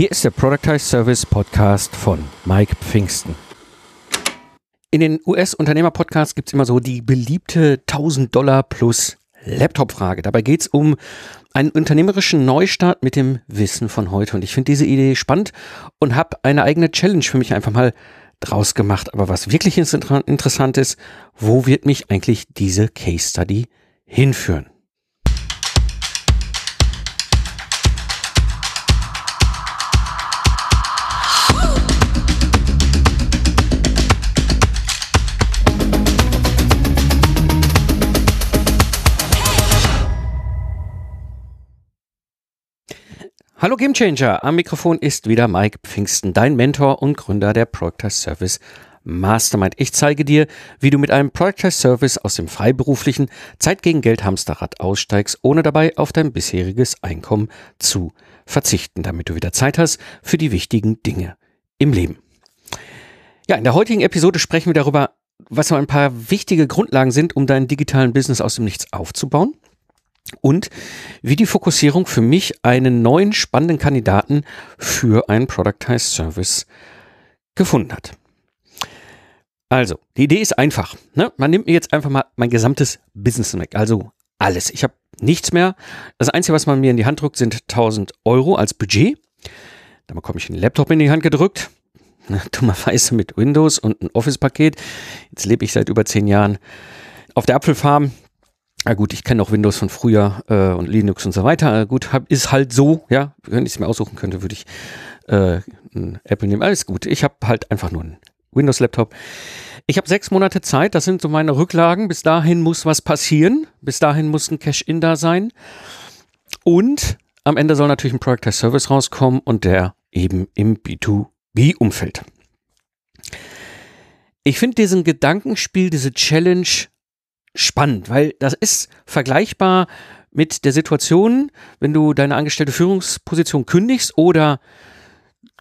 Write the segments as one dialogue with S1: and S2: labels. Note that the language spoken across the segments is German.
S1: Hier ist der Productize Service Podcast von Mike Pfingsten. In den US-Unternehmer-Podcasts gibt es immer so die beliebte 1000 Dollar plus Laptop-Frage. Dabei geht es um einen unternehmerischen Neustart mit dem Wissen von heute. Und ich finde diese Idee spannend und habe eine eigene Challenge für mich einfach mal draus gemacht. Aber was wirklich interessant ist, wo wird mich eigentlich diese Case Study hinführen? Hallo Gamechanger, am Mikrofon ist wieder Mike Pfingsten, dein Mentor und Gründer der Project Service Mastermind. Ich zeige dir, wie du mit einem Project Service aus dem freiberuflichen Zeit gegen Geld Hamsterrad aussteigst, ohne dabei auf dein bisheriges Einkommen zu verzichten, damit du wieder Zeit hast für die wichtigen Dinge im Leben. Ja, in der heutigen Episode sprechen wir darüber, was so ein paar wichtige Grundlagen sind, um deinen digitalen Business aus dem Nichts aufzubauen und wie die Fokussierung für mich einen neuen spannenden Kandidaten für einen Productized Service gefunden hat. Also, die Idee ist einfach. Ne? Man nimmt mir jetzt einfach mal mein gesamtes Business weg, also alles. Ich habe nichts mehr. Das Einzige, was man mir in die Hand drückt, sind 1000 Euro als Budget. Dann bekomme ich einen Laptop in die Hand gedrückt. Dummerweise mit Windows und ein Office-Paket. Jetzt lebe ich seit über zehn Jahren auf der Apfelfarm. Na gut, ich kenne auch Windows von früher äh, und Linux und so weiter. Äh, gut, hab, ist halt so, ja. Wenn ich es mir aussuchen könnte, würde ich äh, Apple nehmen. Alles gut. Ich habe halt einfach nur einen Windows-Laptop. Ich habe sechs Monate Zeit, das sind so meine Rücklagen. Bis dahin muss was passieren. Bis dahin muss ein Cash-In da sein. Und am Ende soll natürlich ein Product as Service rauskommen und der eben im B2B-Umfeld. Ich finde diesen Gedankenspiel, diese Challenge spannend, weil das ist vergleichbar mit der Situation, wenn du deine angestellte Führungsposition kündigst oder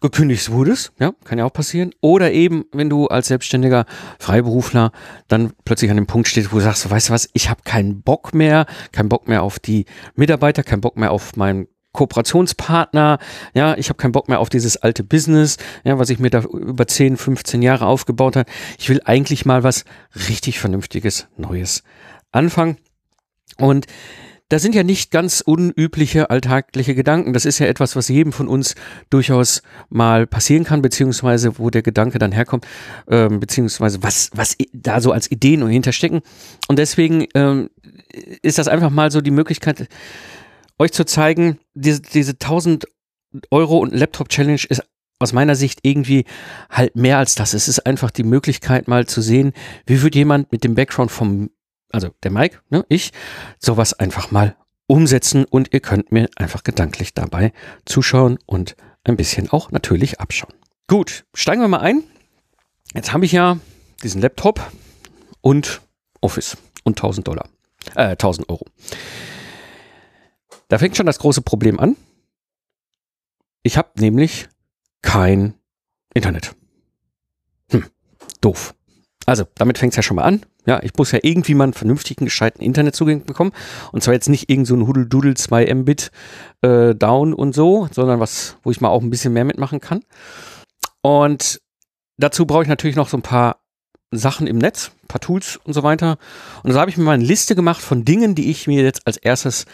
S1: gekündigt wurdest, ja, kann ja auch passieren, oder eben, wenn du als selbstständiger Freiberufler dann plötzlich an dem Punkt stehst, wo du sagst, weißt du was, ich habe keinen Bock mehr, keinen Bock mehr auf die Mitarbeiter, keinen Bock mehr auf meinen Kooperationspartner, ja, ich habe keinen Bock mehr auf dieses alte Business, ja, was ich mir da über 10, 15 Jahre aufgebaut habe. Ich will eigentlich mal was richtig vernünftiges, Neues anfangen. Und da sind ja nicht ganz unübliche alltägliche Gedanken. Das ist ja etwas, was jedem von uns durchaus mal passieren kann, beziehungsweise wo der Gedanke dann herkommt, ähm, beziehungsweise was, was da so als Ideen und hinterstecken. Und deswegen ähm, ist das einfach mal so die Möglichkeit, euch zu zeigen, diese, diese 1000 Euro und Laptop Challenge ist aus meiner Sicht irgendwie halt mehr als das. Es ist einfach die Möglichkeit mal zu sehen, wie wird jemand mit dem Background vom, also der Mike, ne, ich, sowas einfach mal umsetzen und ihr könnt mir einfach gedanklich dabei zuschauen und ein bisschen auch natürlich abschauen. Gut, steigen wir mal ein. Jetzt habe ich ja diesen Laptop und Office und 1000 Dollar, äh, 1000 Euro. Da fängt schon das große Problem an. Ich habe nämlich kein Internet. Hm, doof. Also, damit fängt es ja schon mal an. Ja, ich muss ja irgendwie mal einen vernünftigen, gescheiten Internetzugang bekommen. Und zwar jetzt nicht irgend so ein Hudeldudel 2 Mbit äh, down und so, sondern was, wo ich mal auch ein bisschen mehr mitmachen kann. Und dazu brauche ich natürlich noch so ein paar Sachen im Netz, ein paar Tools und so weiter. Und so habe ich mir mal eine Liste gemacht von Dingen, die ich mir jetzt als erstes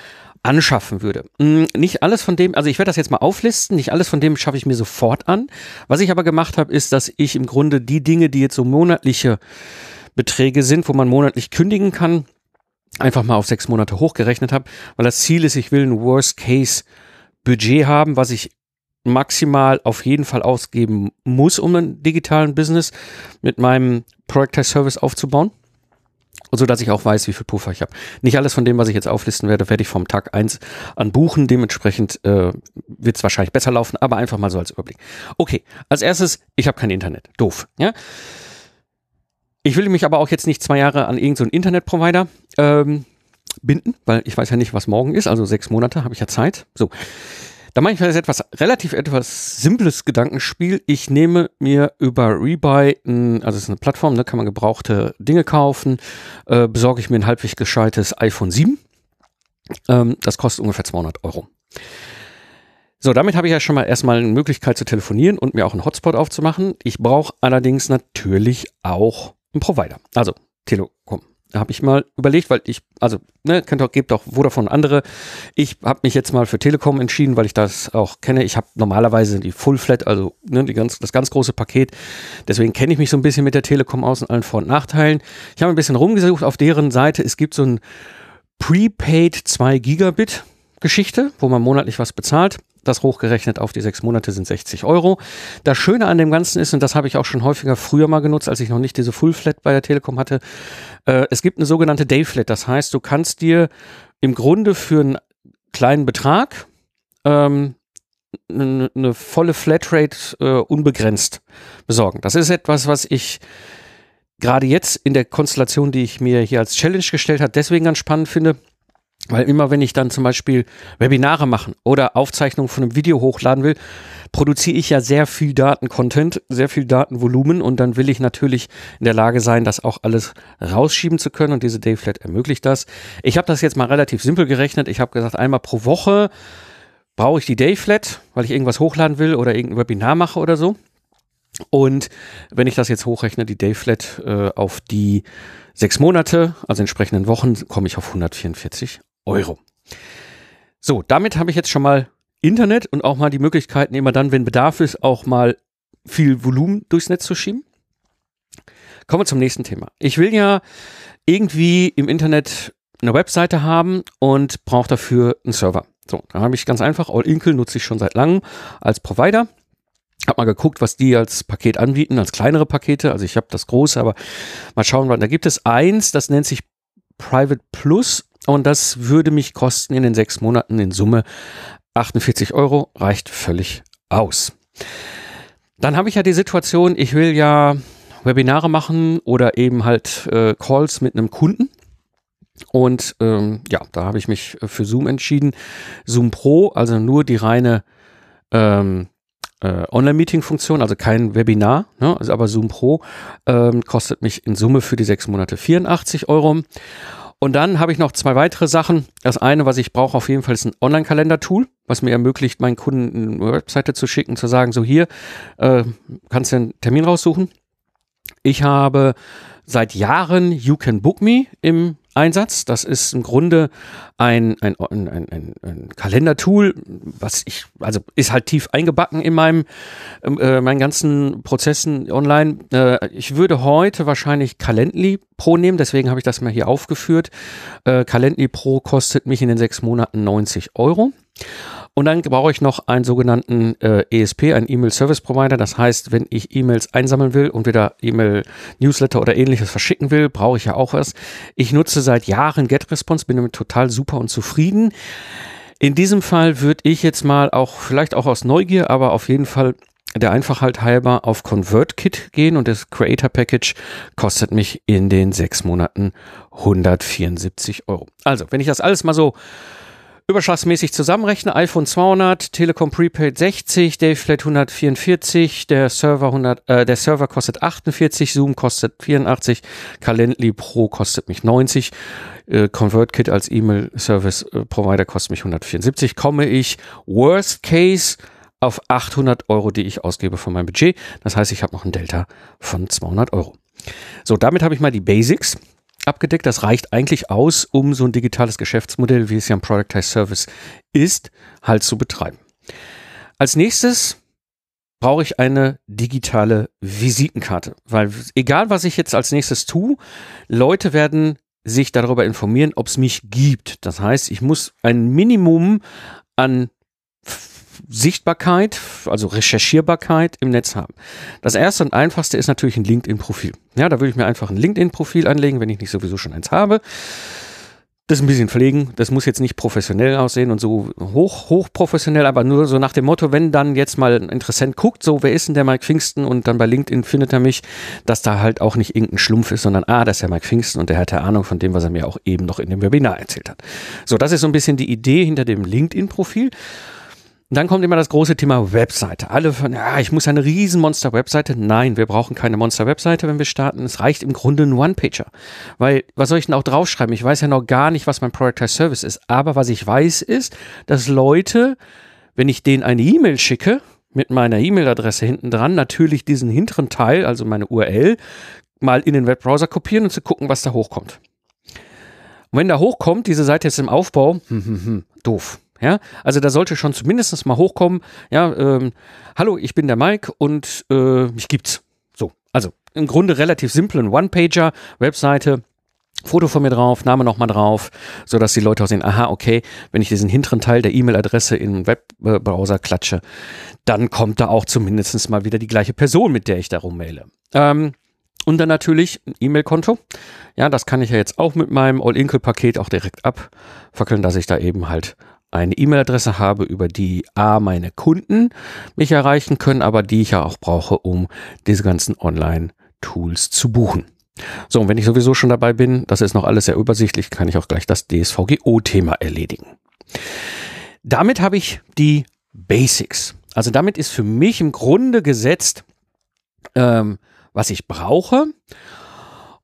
S1: anschaffen würde. Hm, nicht alles von dem, also ich werde das jetzt mal auflisten, nicht alles von dem schaffe ich mir sofort an. Was ich aber gemacht habe, ist, dass ich im Grunde die Dinge, die jetzt so monatliche Beträge sind, wo man monatlich kündigen kann, einfach mal auf sechs Monate hochgerechnet habe, weil das Ziel ist, ich will ein Worst-Case-Budget haben, was ich maximal auf jeden Fall ausgeben muss, um einen digitalen Business mit meinem Project Service aufzubauen so dass ich auch weiß, wie viel Puffer ich habe. Nicht alles von dem, was ich jetzt auflisten werde, werde ich vom Tag eins an buchen. Dementsprechend äh, wird es wahrscheinlich besser laufen, aber einfach mal so als Überblick. Okay, als erstes, ich habe kein Internet. Doof. Ja. Ich will mich aber auch jetzt nicht zwei Jahre an irgendeinen so Internetprovider ähm, binden, weil ich weiß ja nicht, was morgen ist. Also sechs Monate habe ich ja Zeit. So. Da mache ich jetzt etwas relativ etwas simples Gedankenspiel. Ich nehme mir über Rebuy, also es ist eine Plattform, da kann man gebrauchte Dinge kaufen, äh, besorge ich mir ein halbwegs gescheites iPhone 7. Ähm, das kostet ungefähr 200 Euro. So, damit habe ich ja schon mal erstmal eine Möglichkeit zu telefonieren und mir auch einen Hotspot aufzumachen. Ich brauche allerdings natürlich auch einen Provider. Also Telekom. Habe ich mal überlegt, weil ich, also, ne, kennt auch, gebt auch Vodafone andere. Ich habe mich jetzt mal für Telekom entschieden, weil ich das auch kenne. Ich habe normalerweise die Full Flat, also ne, die ganz, das ganz große Paket. Deswegen kenne ich mich so ein bisschen mit der Telekom aus und allen Vor- und Nachteilen. Ich habe ein bisschen rumgesucht auf deren Seite. Es gibt so ein Prepaid 2 Gigabit Geschichte, wo man monatlich was bezahlt. Das hochgerechnet auf die sechs Monate sind 60 Euro. Das Schöne an dem Ganzen ist, und das habe ich auch schon häufiger früher mal genutzt, als ich noch nicht diese Full Flat bei der Telekom hatte, äh, es gibt eine sogenannte Day Flat. Das heißt, du kannst dir im Grunde für einen kleinen Betrag ähm, eine, eine volle Flatrate äh, unbegrenzt besorgen. Das ist etwas, was ich gerade jetzt in der Konstellation, die ich mir hier als Challenge gestellt habe, deswegen ganz spannend finde weil immer, wenn ich dann zum Beispiel Webinare machen oder Aufzeichnungen von einem Video hochladen will, produziere ich ja sehr viel Datencontent, sehr viel Datenvolumen und dann will ich natürlich in der Lage sein, das auch alles rausschieben zu können und diese Dayflat ermöglicht das. Ich habe das jetzt mal relativ simpel gerechnet. Ich habe gesagt, einmal pro Woche brauche ich die Dayflat, weil ich irgendwas hochladen will oder irgendein Webinar mache oder so. Und wenn ich das jetzt hochrechne, die Dayflat äh, auf die sechs Monate, also entsprechenden Wochen, komme ich auf 144 Euro. So, damit habe ich jetzt schon mal Internet und auch mal die Möglichkeiten, immer dann, wenn Bedarf ist, auch mal viel Volumen durchs Netz zu schieben. Kommen wir zum nächsten Thema. Ich will ja irgendwie im Internet eine Webseite haben und brauche dafür einen Server. So, da habe ich ganz einfach, All Inkle nutze ich schon seit langem als Provider. Hab mal geguckt, was die als Paket anbieten, als kleinere Pakete. Also ich habe das große, aber mal schauen, da gibt es eins, das nennt sich Private Plus und das würde mich kosten in den sechs Monaten in Summe 48 Euro, reicht völlig aus. Dann habe ich ja die Situation, ich will ja Webinare machen oder eben halt äh, Calls mit einem Kunden. Und ähm, ja, da habe ich mich für Zoom entschieden. Zoom Pro, also nur die reine ähm, äh, Online-Meeting-Funktion, also kein Webinar, ne, also aber Zoom Pro ähm, kostet mich in Summe für die sechs Monate 84 Euro. Und dann habe ich noch zwei weitere Sachen. Das eine, was ich brauche auf jeden Fall, ist ein Online-Kalender-Tool, was mir ermöglicht, meinen Kunden eine Webseite zu schicken, zu sagen, so hier, äh, kannst du einen Termin raussuchen. Ich habe seit Jahren You Can Book Me im Einsatz. Das ist im Grunde ein, ein, ein, ein, ein Kalendertool, was ich, also ist halt tief eingebacken in meinem, äh, meinen ganzen Prozessen online. Äh, ich würde heute wahrscheinlich Calendly Pro nehmen, deswegen habe ich das mal hier aufgeführt. Äh, Calendly Pro kostet mich in den sechs Monaten 90 Euro. Und dann brauche ich noch einen sogenannten äh, ESP, einen E-Mail Service Provider. Das heißt, wenn ich E-Mails einsammeln will und wieder E-Mail Newsletter oder ähnliches verschicken will, brauche ich ja auch was. Ich nutze seit Jahren GetResponse, bin damit total super und zufrieden. In diesem Fall würde ich jetzt mal auch, vielleicht auch aus Neugier, aber auf jeden Fall der Einfachheit halber auf ConvertKit gehen und das Creator Package kostet mich in den sechs Monaten 174 Euro. Also, wenn ich das alles mal so überschlagsmäßig zusammenrechne, iPhone 200, Telekom Prepaid 60, Dayflat 144, der Server 100, äh, der Server kostet 48, Zoom kostet 84, Calendly Pro kostet mich 90, äh, ConvertKit als E-Mail Service äh, Provider kostet mich 174, komme ich Worst Case auf 800 Euro, die ich ausgebe von meinem Budget. Das heißt, ich habe noch ein Delta von 200 Euro. So, damit habe ich mal die Basics abgedeckt. Das reicht eigentlich aus, um so ein digitales Geschäftsmodell, wie es ja ein Productized Service ist, halt zu betreiben. Als nächstes brauche ich eine digitale Visitenkarte, weil egal was ich jetzt als nächstes tue, Leute werden sich darüber informieren, ob es mich gibt. Das heißt, ich muss ein Minimum an Sichtbarkeit, also Recherchierbarkeit im Netz haben. Das erste und einfachste ist natürlich ein LinkedIn-Profil. Ja, da würde ich mir einfach ein LinkedIn-Profil anlegen, wenn ich nicht sowieso schon eins habe. Das ein bisschen pflegen. Das muss jetzt nicht professionell aussehen und so hoch, hoch professionell, aber nur so nach dem Motto, wenn dann jetzt mal ein Interessent guckt, so, wer ist denn der Mike Pfingsten und dann bei LinkedIn findet er mich, dass da halt auch nicht irgendein Schlumpf ist, sondern, ah, das ist der Mike Pfingsten und der hat ja Ahnung von dem, was er mir auch eben noch in dem Webinar erzählt hat. So, das ist so ein bisschen die Idee hinter dem LinkedIn-Profil. Dann kommt immer das große Thema Webseite. Alle von, ja, ich muss eine riesen Monster-Webseite. Nein, wir brauchen keine Monster-Webseite, wenn wir starten. Es reicht im Grunde ein One-Pager. Weil, was soll ich denn auch draufschreiben? Ich weiß ja noch gar nicht, was mein Productized Service ist. Aber was ich weiß ist, dass Leute wenn ich denen eine E-Mail schicke, mit meiner E-Mail-Adresse hinten dran, natürlich diesen hinteren Teil, also meine URL, mal in den Webbrowser kopieren und zu gucken, was da hochkommt. Und wenn da hochkommt, diese Seite ist im Aufbau, hm, hm, hm, doof. Ja, also da sollte schon zumindest mal hochkommen, ja, ähm, hallo, ich bin der Mike und äh, mich gibt's. So, also im Grunde relativ simpel, ein One-Pager, Webseite, Foto von mir drauf, Name nochmal drauf, so dass die Leute auch sehen, aha, okay, wenn ich diesen hinteren Teil der E-Mail-Adresse in den Webbrowser klatsche, dann kommt da auch zumindest mal wieder die gleiche Person, mit der ich darum maile. Ähm, und dann natürlich ein E-Mail-Konto. Ja, das kann ich ja jetzt auch mit meinem All-Inkle-Paket auch direkt abfackeln, dass ich da eben halt eine E-Mail-Adresse habe, über die A, meine Kunden mich erreichen können, aber die ich ja auch brauche, um diese ganzen Online-Tools zu buchen. So, und wenn ich sowieso schon dabei bin, das ist noch alles sehr übersichtlich, kann ich auch gleich das DSVGO-Thema erledigen. Damit habe ich die Basics. Also damit ist für mich im Grunde gesetzt, ähm, was ich brauche.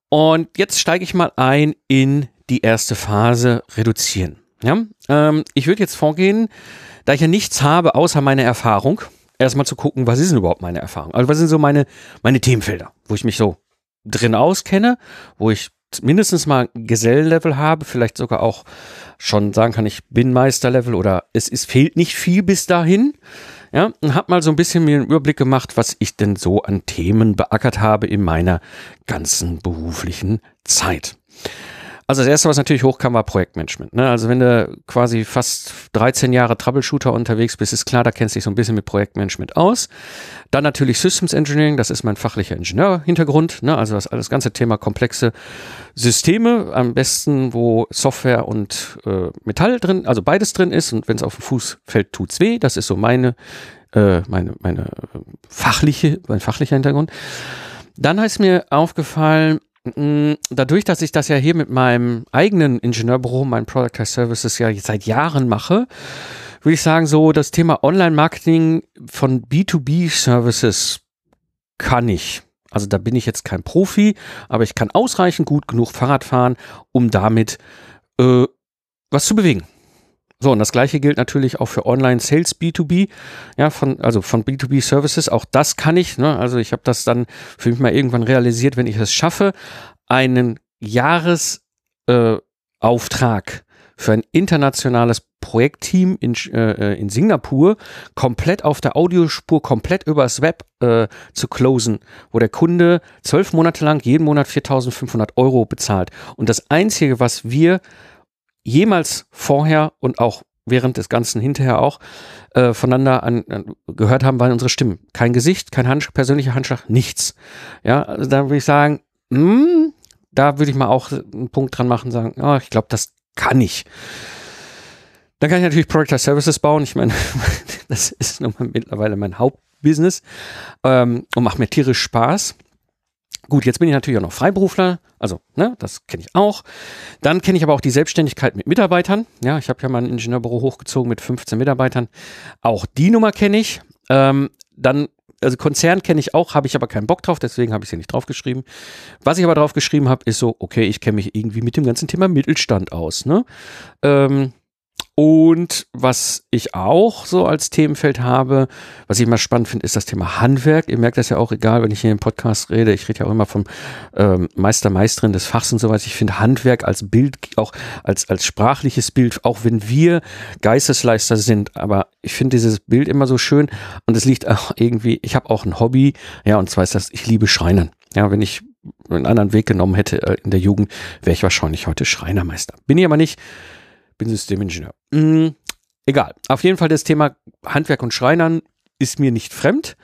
S1: Und jetzt steige ich mal ein in die erste Phase reduzieren. Ja? Ähm, ich würde jetzt vorgehen, da ich ja nichts habe außer meine Erfahrung, erstmal zu gucken, was ist denn überhaupt meine Erfahrung? Also was sind so meine, meine Themenfelder, wo ich mich so drin auskenne, wo ich mindestens mal Gesellenlevel habe, vielleicht sogar auch schon sagen kann, ich bin Meisterlevel oder es ist, fehlt nicht viel bis dahin. Ja, und habe mal so ein bisschen mir einen Überblick gemacht, was ich denn so an Themen beackert habe in meiner ganzen beruflichen Zeit. Also das erste, was natürlich hochkam, war Projektmanagement. Ne? Also wenn du quasi fast 13 Jahre Troubleshooter unterwegs bist, ist klar, da kennst du dich so ein bisschen mit Projektmanagement aus. Dann natürlich Systems Engineering, das ist mein fachlicher Ingenieurhintergrund. Ne? Also das, das ganze Thema komplexe Systeme, am besten, wo Software und äh, Metall drin, also beides drin ist. Und wenn es auf den Fuß fällt, tut's weh. Das ist so meine, äh, meine, meine fachliche, mein fachlicher Hintergrund. Dann ist mir aufgefallen, dadurch, dass ich das ja hier mit meinem eigenen Ingenieurbüro, meinen Product Services ja seit Jahren mache, würde ich sagen, so das Thema Online-Marketing von B2B-Services kann ich. Also da bin ich jetzt kein Profi, aber ich kann ausreichend gut genug Fahrrad fahren, um damit äh, was zu bewegen. So, und das gleiche gilt natürlich auch für Online-Sales B2B, ja, von, also von B2B-Services. Auch das kann ich. Ne? Also ich habe das dann für mich mal irgendwann realisiert, wenn ich es schaffe, einen Jahresauftrag äh, für ein internationales Projektteam in, äh, in Singapur komplett auf der Audiospur, komplett übers Web äh, zu closen, wo der Kunde zwölf Monate lang jeden Monat 4.500 Euro bezahlt. Und das Einzige, was wir jemals vorher und auch während des Ganzen hinterher auch äh, voneinander an, an, gehört haben, waren unsere Stimmen. Kein Gesicht, kein Handsch persönlicher Handschlag, nichts. Ja, also da würde ich sagen, mh, hm, da würde ich mal auch einen Punkt dran machen, sagen, oh, ich glaube, das kann ich. Dann kann ich natürlich Product Services bauen. Ich meine, das ist nun mal mittlerweile mein Hauptbusiness ähm, und macht mir tierisch Spaß. Gut, jetzt bin ich natürlich auch noch Freiberufler, also ne, das kenne ich auch. Dann kenne ich aber auch die Selbstständigkeit mit Mitarbeitern. Ja, ich habe ja mal ein Ingenieurbüro hochgezogen mit 15 Mitarbeitern. Auch die Nummer kenne ich. Ähm, dann, also Konzern kenne ich auch, habe ich aber keinen Bock drauf, deswegen habe ich es hier nicht draufgeschrieben. Was ich aber draufgeschrieben habe, ist so, okay, ich kenne mich irgendwie mit dem ganzen Thema Mittelstand aus. Ne? Ähm, und was ich auch so als Themenfeld habe, was ich immer spannend finde, ist das Thema Handwerk. Ihr merkt das ja auch, egal, wenn ich hier im Podcast rede. Ich rede ja auch immer vom ähm, Meister, Meisterin des Fachs und so weiter. Ich finde Handwerk als Bild, auch als, als sprachliches Bild, auch wenn wir Geistesleister sind, aber ich finde dieses Bild immer so schön und es liegt auch irgendwie, ich habe auch ein Hobby, ja, und zwar ist das, ich liebe Schreinern. Ja, wenn ich einen anderen Weg genommen hätte äh, in der Jugend, wäre ich wahrscheinlich heute Schreinermeister. Bin ich aber nicht bin Systemingenieur. Mhm, egal. Auf jeden Fall das Thema Handwerk und Schreinern ist mir nicht fremd.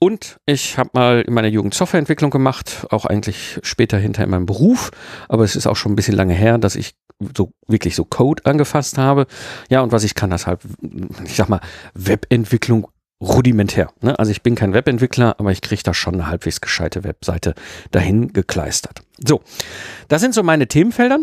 S1: Und ich habe mal in meiner Jugend Softwareentwicklung gemacht, auch eigentlich später hinter in meinem Beruf, aber es ist auch schon ein bisschen lange her, dass ich so wirklich so Code angefasst habe. Ja, und was ich kann, das halt, ich sag mal, Webentwicklung rudimentär. Ne? Also ich bin kein Webentwickler, aber ich kriege da schon eine halbwegs gescheite Webseite dahin gekleistert. So, das sind so meine Themenfelder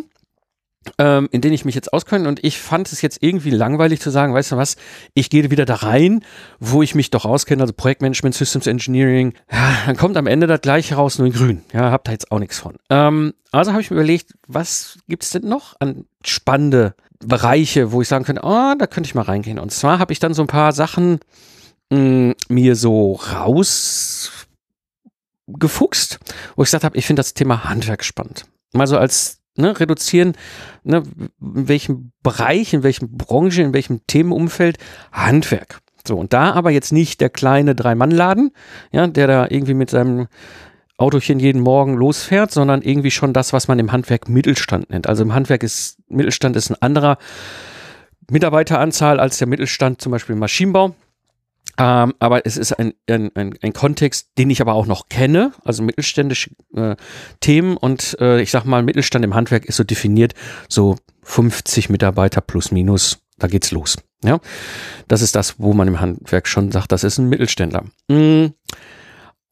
S1: ähm, in denen ich mich jetzt auskenne und ich fand es jetzt irgendwie langweilig zu sagen, weißt du was, ich gehe wieder da rein, wo ich mich doch auskenne, also Projektmanagement, Systems Engineering, ja, dann kommt am Ende das gleiche raus, nur in grün. Ja, hab da jetzt auch nichts von. Ähm, also habe ich mir überlegt, was gibt's denn noch an spannende Bereiche, wo ich sagen könnte, oh, da könnte ich mal reingehen. Und zwar habe ich dann so ein paar Sachen mh, mm, mir so rausgefuchst, wo ich gesagt habe, ich finde das Thema Handwerk spannend. Mal so als ne, reduzieren, ne, in welchem Bereich, in welchem Branche, in welchem Themenumfeld Handwerk. So, und da aber jetzt nicht der kleine Drei-Mann-Laden, ja, der da irgendwie mit seinem Autochen jeden Morgen losfährt, sondern irgendwie schon das, was man im Handwerk Mittelstand nennt. Also im Handwerk ist Mittelstand ist ein anderer Mitarbeiteranzahl als der Mittelstand zum Beispiel im Maschinenbau. Ähm, aber es ist ein, ein, ein, ein, Kontext, den ich aber auch noch kenne, also mittelständische äh, Themen und äh, ich sag mal, Mittelstand im Handwerk ist so definiert, so 50 Mitarbeiter plus minus, da geht's los. Ja, das ist das, wo man im Handwerk schon sagt, das ist ein Mittelständler. Mm.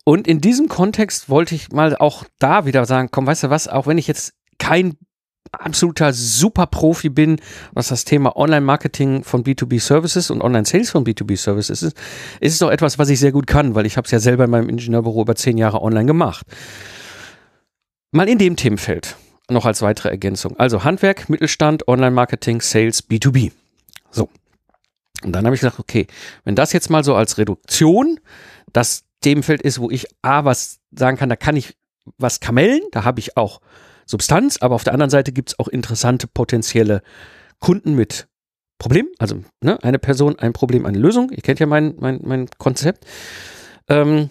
S1: Und in diesem Kontext wollte ich mal auch da wieder sagen, komm, weißt du was, auch wenn ich jetzt kein absoluter Super-Profi bin, was das Thema Online-Marketing von B2B-Services und Online-Sales von B2B-Services ist, ist es doch etwas, was ich sehr gut kann, weil ich habe es ja selber in meinem Ingenieurbüro über zehn Jahre online gemacht. Mal in dem Themenfeld noch als weitere Ergänzung. Also Handwerk, Mittelstand, Online-Marketing, Sales, B2B. So. Und dann habe ich gesagt, okay, wenn das jetzt mal so als Reduktion das Themenfeld ist, wo ich A, was sagen kann, da kann ich was kamellen, da habe ich auch Substanz, aber auf der anderen Seite gibt es auch interessante potenzielle Kunden mit Problem. Also ne, eine Person, ein Problem, eine Lösung. Ihr kennt ja mein, mein, mein Konzept. Ähm,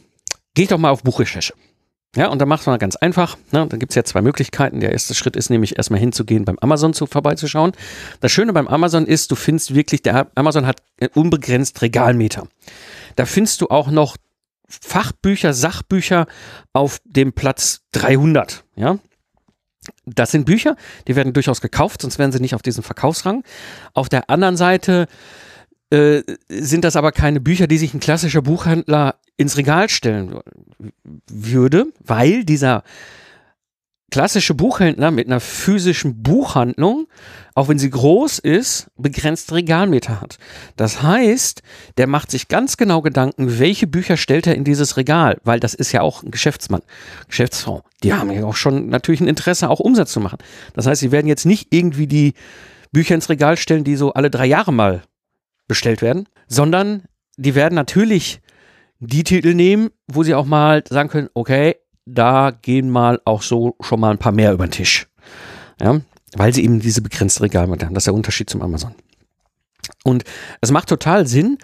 S1: ich doch mal auf Buchrecherche. Ja, und da macht man ganz einfach. Ne? Da gibt es ja zwei Möglichkeiten. Der erste Schritt ist nämlich erstmal hinzugehen, beim Amazon zu vorbeizuschauen. Das Schöne beim Amazon ist, du findest wirklich, der Amazon hat unbegrenzt Regalmeter. Da findest du auch noch Fachbücher, Sachbücher auf dem Platz 300. Ja, das sind Bücher, die werden durchaus gekauft, sonst wären sie nicht auf diesem Verkaufsrang. Auf der anderen Seite äh, sind das aber keine Bücher, die sich ein klassischer Buchhändler ins Regal stellen würde, weil dieser klassische Buchhändler mit einer physischen Buchhandlung, auch wenn sie groß ist, begrenzt Regalmeter hat. Das heißt, der macht sich ganz genau Gedanken, welche Bücher stellt er in dieses Regal, weil das ist ja auch ein Geschäftsmann, Geschäftsfrau. Die haben ja auch schon natürlich ein Interesse, auch Umsatz zu machen. Das heißt, sie werden jetzt nicht irgendwie die Bücher ins Regal stellen, die so alle drei Jahre mal bestellt werden, sondern die werden natürlich die Titel nehmen, wo sie auch mal sagen können, okay, da gehen mal auch so schon mal ein paar mehr über den Tisch. Ja, weil sie eben diese begrenzte Regalmenge haben. Das ist der Unterschied zum Amazon. Und es macht total Sinn,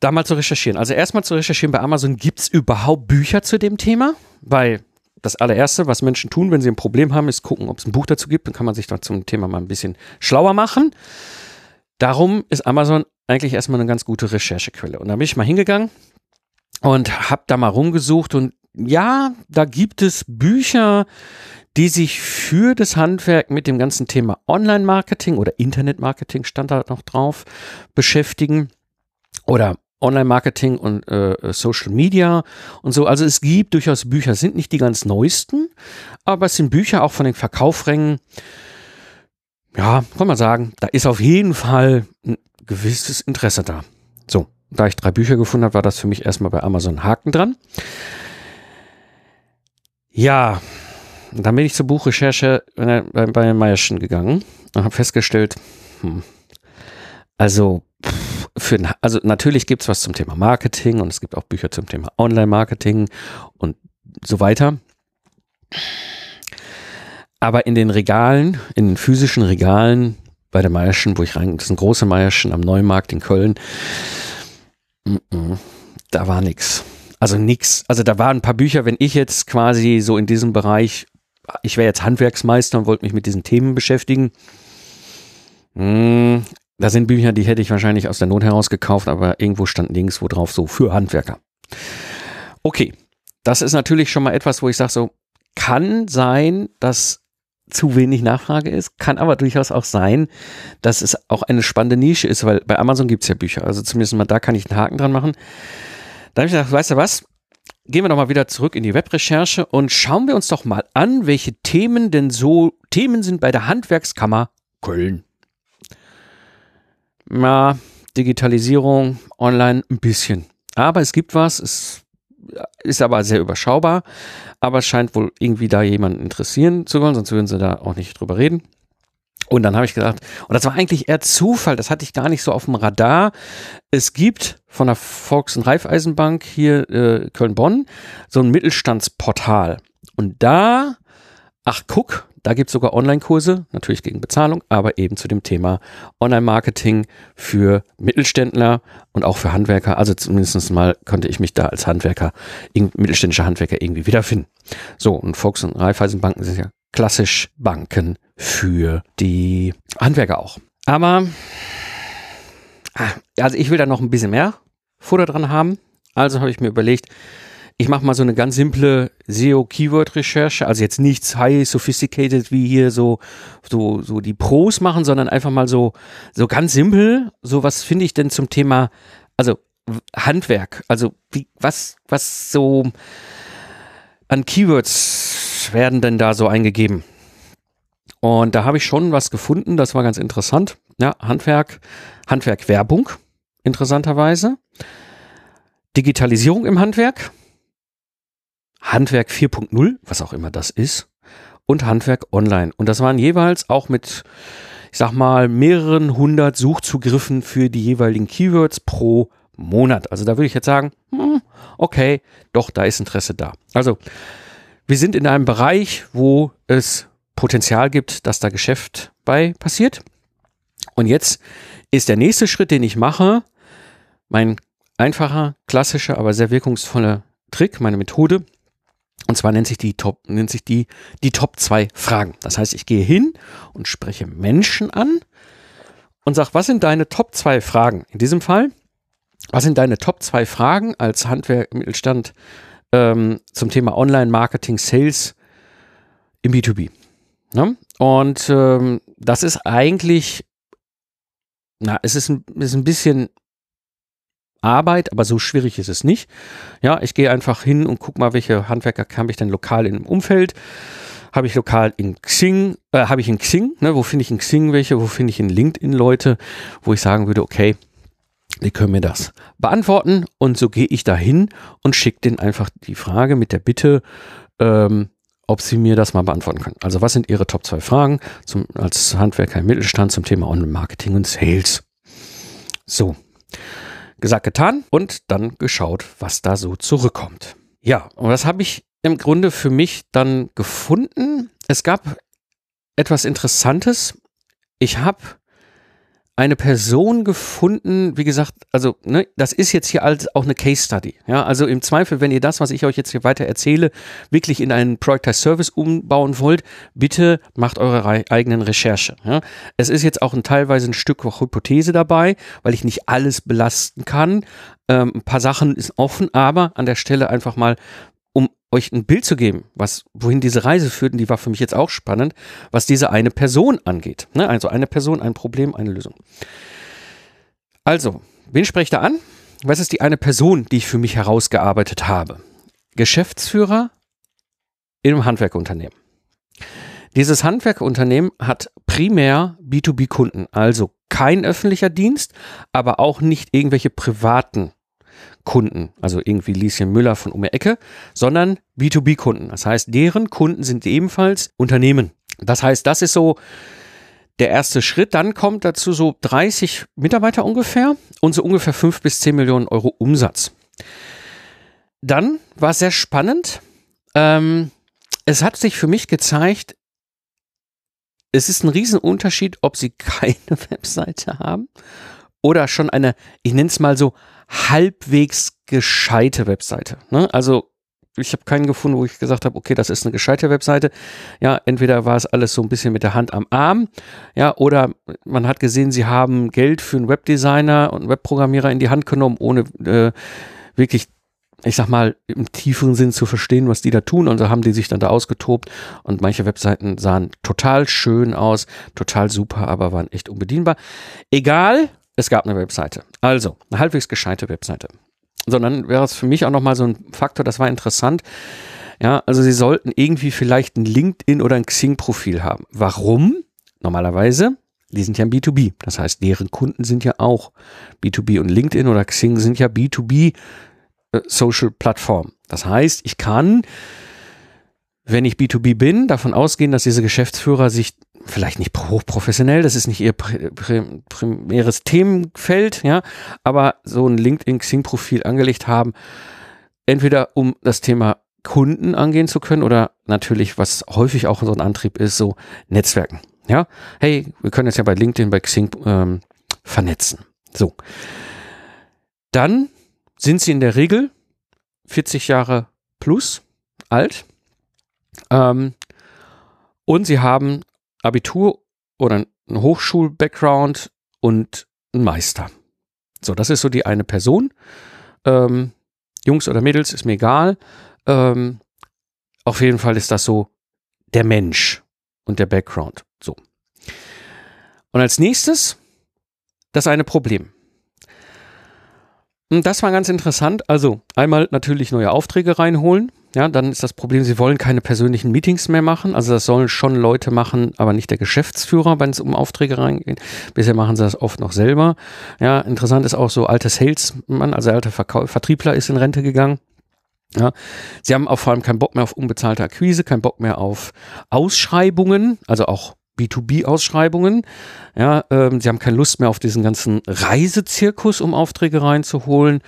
S1: da mal zu recherchieren. Also erstmal zu recherchieren bei Amazon, gibt es überhaupt Bücher zu dem Thema? Weil das allererste, was Menschen tun, wenn sie ein Problem haben, ist gucken, ob es ein Buch dazu gibt. Dann kann man sich da zum Thema mal ein bisschen schlauer machen. Darum ist Amazon eigentlich erstmal eine ganz gute Recherchequelle. Und da bin ich mal hingegangen und habe da mal rumgesucht und ja, da gibt es Bücher, die sich für das Handwerk mit dem ganzen Thema Online-Marketing oder Internet-Marketing stand da noch drauf beschäftigen oder Online-Marketing und äh, Social Media und so. Also es gibt durchaus Bücher, sind nicht die ganz neuesten, aber es sind Bücher auch von den Verkaufrängen. Ja, kann man sagen, da ist auf jeden Fall ein gewisses Interesse da. So, da ich drei Bücher gefunden habe, war das für mich erstmal bei Amazon Haken dran. Ja, dann bin ich zur Buchrecherche bei, bei Meierschen gegangen und habe festgestellt, hm, also, für, also natürlich gibt es was zum Thema Marketing und es gibt auch Bücher zum Thema Online-Marketing und so weiter. Aber in den Regalen, in den physischen Regalen bei der Meierschen, wo ich rein, das ist ein großer Meierschen am Neumarkt in Köln, da war nichts. Also nix. Also da waren ein paar Bücher, wenn ich jetzt quasi so in diesem Bereich, ich wäre jetzt Handwerksmeister und wollte mich mit diesen Themen beschäftigen. Hm, da sind Bücher, die hätte ich wahrscheinlich aus der Not heraus gekauft, aber irgendwo stand links wo drauf so für Handwerker. Okay, das ist natürlich schon mal etwas, wo ich sage so, kann sein, dass zu wenig Nachfrage ist, kann aber durchaus auch sein, dass es auch eine spannende Nische ist, weil bei Amazon gibt es ja Bücher, also zumindest mal da kann ich einen Haken dran machen. Da habe ich gedacht, weißt du was? Gehen wir doch mal wieder zurück in die Webrecherche und schauen wir uns doch mal an, welche Themen denn so Themen sind bei der Handwerkskammer Köln. Ja, Digitalisierung, online ein bisschen. Aber es gibt was, es ist aber sehr überschaubar. Aber es scheint wohl irgendwie da jemanden interessieren zu wollen, sonst würden sie da auch nicht drüber reden. Und dann habe ich gedacht, und das war eigentlich eher Zufall, das hatte ich gar nicht so auf dem Radar. Es gibt von der Volks- und Raiffeisenbank hier äh, Köln-Bonn so ein Mittelstandsportal. Und da, ach guck, da gibt es sogar Online-Kurse, natürlich gegen Bezahlung, aber eben zu dem Thema Online-Marketing für Mittelständler und auch für Handwerker. Also zumindest mal konnte ich mich da als Handwerker, mittelständischer Handwerker irgendwie wiederfinden. So, und Volks- und Raiffeisenbanken sind ja klassisch Banken für die Handwerker auch. Aber, ah, also ich will da noch ein bisschen mehr Futter dran haben. Also habe ich mir überlegt, ich mache mal so eine ganz simple SEO-Keyword-Recherche, also jetzt nichts high sophisticated wie hier so, so, so die Pros machen, sondern einfach mal so, so ganz simpel. So was finde ich denn zum Thema, also Handwerk, also wie, was, was so an Keywords werden denn da so eingegeben? Und da habe ich schon was gefunden, das war ganz interessant. Ja, Handwerk, Handwerk Werbung, interessanterweise. Digitalisierung im Handwerk, Handwerk 4.0, was auch immer das ist, und Handwerk Online. Und das waren jeweils auch mit, ich sag mal, mehreren hundert Suchzugriffen für die jeweiligen Keywords pro Monat. Also da würde ich jetzt sagen, hm, okay, doch, da ist Interesse da. Also, wir sind in einem Bereich, wo es Potenzial gibt, dass da Geschäft bei passiert. Und jetzt ist der nächste Schritt, den ich mache, mein einfacher, klassischer, aber sehr wirkungsvoller Trick, meine Methode, und zwar nennt sich die Top, nennt sich die, die Top 2 Fragen. Das heißt, ich gehe hin und spreche Menschen an und sage, was sind deine Top 2 Fragen? In diesem Fall, was sind deine Top 2 Fragen als Handwerk Mittelstand ähm, zum Thema Online-Marketing, Sales im B2B? Ne? Und ähm, das ist eigentlich, na, es ist ein, ist ein bisschen Arbeit, aber so schwierig ist es nicht. Ja, ich gehe einfach hin und gucke mal, welche Handwerker habe ich denn lokal im Umfeld. Habe ich lokal in Xing, äh, habe ich in Xing, ne, wo finde ich in Xing welche, wo finde ich in LinkedIn Leute, wo ich sagen würde, okay, die können mir das beantworten und so gehe ich da hin und schicke denen einfach die Frage mit der Bitte, ähm, ob sie mir das mal beantworten können. Also was sind Ihre Top 2 Fragen zum, als Handwerker im Mittelstand zum Thema Online-Marketing und Sales? So, Gesagt, getan und dann geschaut, was da so zurückkommt. Ja, und das habe ich im Grunde für mich dann gefunden. Es gab etwas Interessantes. Ich habe eine Person gefunden, wie gesagt, also ne, das ist jetzt hier als auch eine Case Study. Ja, also im Zweifel, wenn ihr das, was ich euch jetzt hier weiter erzähle, wirklich in einen Product as Service umbauen wollt, bitte macht eure eigenen Recherche. Ja. Es ist jetzt auch ein, teilweise ein Stück Hypothese dabei, weil ich nicht alles belasten kann. Ähm, ein paar Sachen ist offen, aber an der Stelle einfach mal euch ein Bild zu geben, was, wohin diese Reise führt, und die war für mich jetzt auch spannend, was diese eine Person angeht. Ne? Also eine Person, ein Problem, eine Lösung. Also, wen spreche ich da an? Was ist die eine Person, die ich für mich herausgearbeitet habe? Geschäftsführer in einem Handwerkunternehmen. Dieses Handwerkunternehmen hat primär B2B-Kunden, also kein öffentlicher Dienst, aber auch nicht irgendwelche privaten Kunden, also irgendwie Lieschen Müller von um die Ecke, sondern B2B-Kunden. Das heißt, deren Kunden sind ebenfalls Unternehmen. Das heißt, das ist so der erste Schritt. Dann kommt dazu so 30 Mitarbeiter ungefähr und so ungefähr 5 bis 10 Millionen Euro Umsatz. Dann war es sehr spannend. Ähm, es hat sich für mich gezeigt, es ist ein Riesenunterschied, ob sie keine Webseite haben oder schon eine, ich nenne es mal so, halbwegs gescheite Webseite. Ne? Also ich habe keinen gefunden, wo ich gesagt habe, okay, das ist eine gescheite Webseite. Ja, entweder war es alles so ein bisschen mit der Hand am Arm, ja, oder man hat gesehen, sie haben Geld für einen Webdesigner und einen Webprogrammierer in die Hand genommen, ohne äh, wirklich, ich sag mal, im tieferen Sinn zu verstehen, was die da tun. Und so haben die sich dann da ausgetobt. Und manche Webseiten sahen total schön aus, total super, aber waren echt unbedienbar. Egal, es gab eine Webseite. Also, eine halbwegs gescheite Webseite. Sondern wäre es für mich auch nochmal so ein Faktor, das war interessant. Ja, also sie sollten irgendwie vielleicht ein LinkedIn oder ein Xing-Profil haben. Warum? Normalerweise, die sind ja ein B2B. Das heißt, deren Kunden sind ja auch B2B und LinkedIn oder Xing sind ja B2B äh. Das heißt, ich kann wenn ich B2B bin, davon ausgehen, dass diese Geschäftsführer sich vielleicht nicht hochprofessionell, das ist nicht ihr primäres Themenfeld, ja, aber so ein LinkedIn-Xing-Profil angelegt haben, entweder um das Thema Kunden angehen zu können oder natürlich, was häufig auch so ein Antrieb ist, so Netzwerken. Ja, hey, wir können jetzt ja bei LinkedIn, bei Xing ähm, vernetzen. So. Dann sind sie in der Regel 40 Jahre plus alt ähm, und sie haben Abitur oder einen Hochschul-Background und einen Meister. So, das ist so die eine Person. Ähm, Jungs oder Mädels, ist mir egal. Ähm, auf jeden Fall ist das so der Mensch und der Background. So. Und als nächstes das eine Problem. Und das war ganz interessant. Also einmal natürlich neue Aufträge reinholen. Ja, dann ist das Problem, sie wollen keine persönlichen Meetings mehr machen. Also das sollen schon Leute machen, aber nicht der Geschäftsführer, wenn es um Aufträge reingeht. Bisher machen sie das oft noch selber. Ja, interessant ist auch so alter Salesman, also alter Verkau Vertriebler ist in Rente gegangen. Ja, sie haben auch vor allem keinen Bock mehr auf unbezahlte Akquise, keinen Bock mehr auf Ausschreibungen, also auch B2B-Ausschreibungen. Ja, ähm, sie haben keine Lust mehr auf diesen ganzen Reisezirkus, um Aufträge reinzuholen.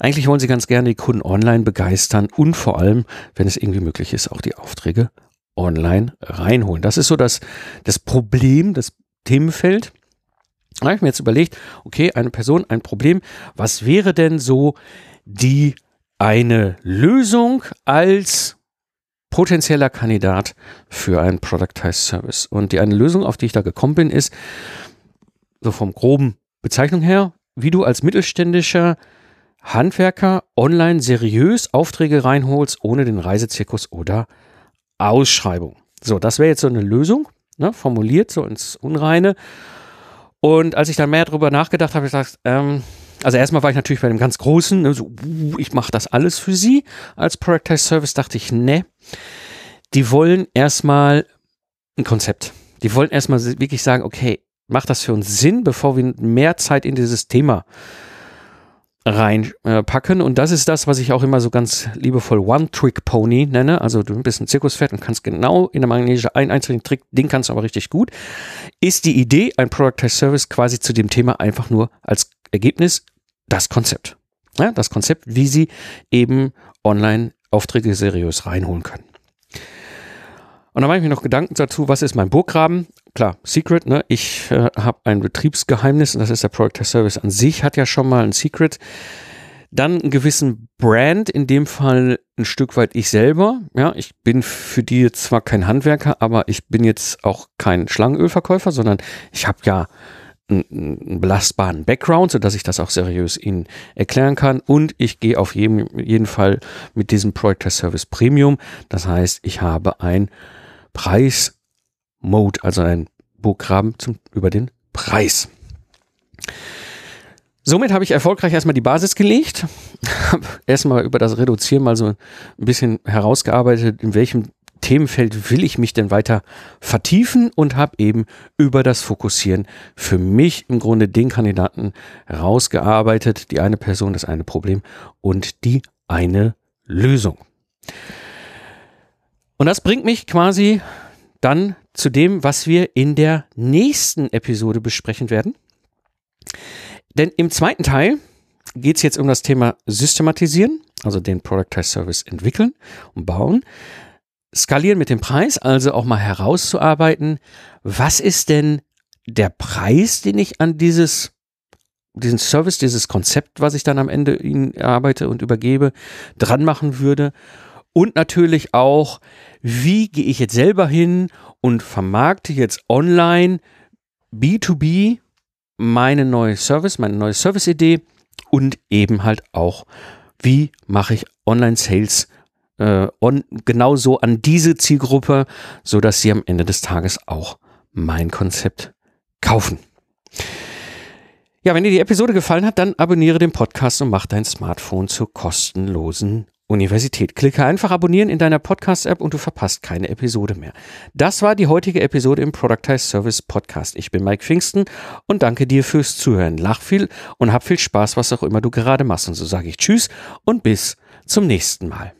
S1: Eigentlich wollen sie ganz gerne die Kunden online begeistern und vor allem, wenn es irgendwie möglich ist, auch die Aufträge online reinholen. Das ist so das, das Problem, das Themenfeld. Da habe ich mir jetzt überlegt, okay, eine Person, ein Problem. Was wäre denn so die eine Lösung als potenzieller Kandidat für einen Productized Service. Und die eine Lösung, auf die ich da gekommen bin, ist, so vom groben Bezeichnung her, wie du als mittelständischer Handwerker online seriös Aufträge reinholst, ohne den Reisezirkus oder Ausschreibung. So, das wäre jetzt so eine Lösung, ne, formuliert so ins Unreine. Und als ich dann mehr darüber nachgedacht habe, ich gesagt, ähm, also erstmal war ich natürlich bei dem ganz Großen, ne, so, uh, ich mache das alles für sie. Als Productized Service dachte ich, ne, die wollen erstmal ein Konzept. Die wollen erstmal wirklich sagen, okay, macht das für uns Sinn, bevor wir mehr Zeit in dieses Thema reinpacken. Äh, und das ist das, was ich auch immer so ganz liebevoll One-Trick-Pony nenne. Also du bist ein Zirkuspferd und kannst genau in der Magnese einen einzelnen Trick, den kannst du aber richtig gut. Ist die Idee, ein Productized Service quasi zu dem Thema einfach nur als Ergebnis das Konzept. Ja, das Konzept, wie Sie eben online Aufträge seriös reinholen können. Und dann mache ich mir noch Gedanken dazu, was ist mein Burggraben? Klar, Secret, ne? Ich äh, habe ein Betriebsgeheimnis und das ist der Product Service an sich, hat ja schon mal ein Secret. Dann einen gewissen Brand, in dem Fall ein Stück weit ich selber. Ja, ich bin für die zwar kein Handwerker, aber ich bin jetzt auch kein Schlangenölverkäufer, sondern ich habe ja einen belastbaren Background, so dass ich das auch seriös Ihnen erklären kann. Und ich gehe auf jeden, jeden Fall mit diesem Project Service Premium. Das heißt, ich habe ein Preis-Mode, also ein Burggraben zum, über den Preis. Somit habe ich erfolgreich erstmal die Basis gelegt, habe erstmal über das Reduzieren mal so ein bisschen herausgearbeitet, in welchem Themenfeld will ich mich denn weiter vertiefen und habe eben über das Fokussieren für mich im Grunde den Kandidaten herausgearbeitet, die eine Person, das eine Problem und die eine Lösung. Und das bringt mich quasi dann zu dem, was wir in der nächsten Episode besprechen werden. Denn im zweiten Teil geht es jetzt um das Thema Systematisieren, also den Productized Service entwickeln und bauen skalieren mit dem Preis, also auch mal herauszuarbeiten, was ist denn der Preis, den ich an dieses diesen Service, dieses Konzept, was ich dann am Ende Ihnen erarbeite und übergebe, dran machen würde. Und natürlich auch, wie gehe ich jetzt selber hin und vermarkte jetzt online B2B meine neue Service, meine neue Service-Idee und eben halt auch, wie mache ich Online-Sales äh, on, genauso an diese Zielgruppe, so dass sie am Ende des Tages auch mein Konzept kaufen. Ja, wenn dir die Episode gefallen hat, dann abonniere den Podcast und mach dein Smartphone zur kostenlosen Universität. Klicke einfach abonnieren in deiner Podcast-App und du verpasst keine Episode mehr. Das war die heutige Episode im Productize Service Podcast. Ich bin Mike Pfingsten und danke dir fürs Zuhören. Lach viel und hab viel Spaß, was auch immer du gerade machst. Und so sage ich Tschüss und bis zum nächsten Mal.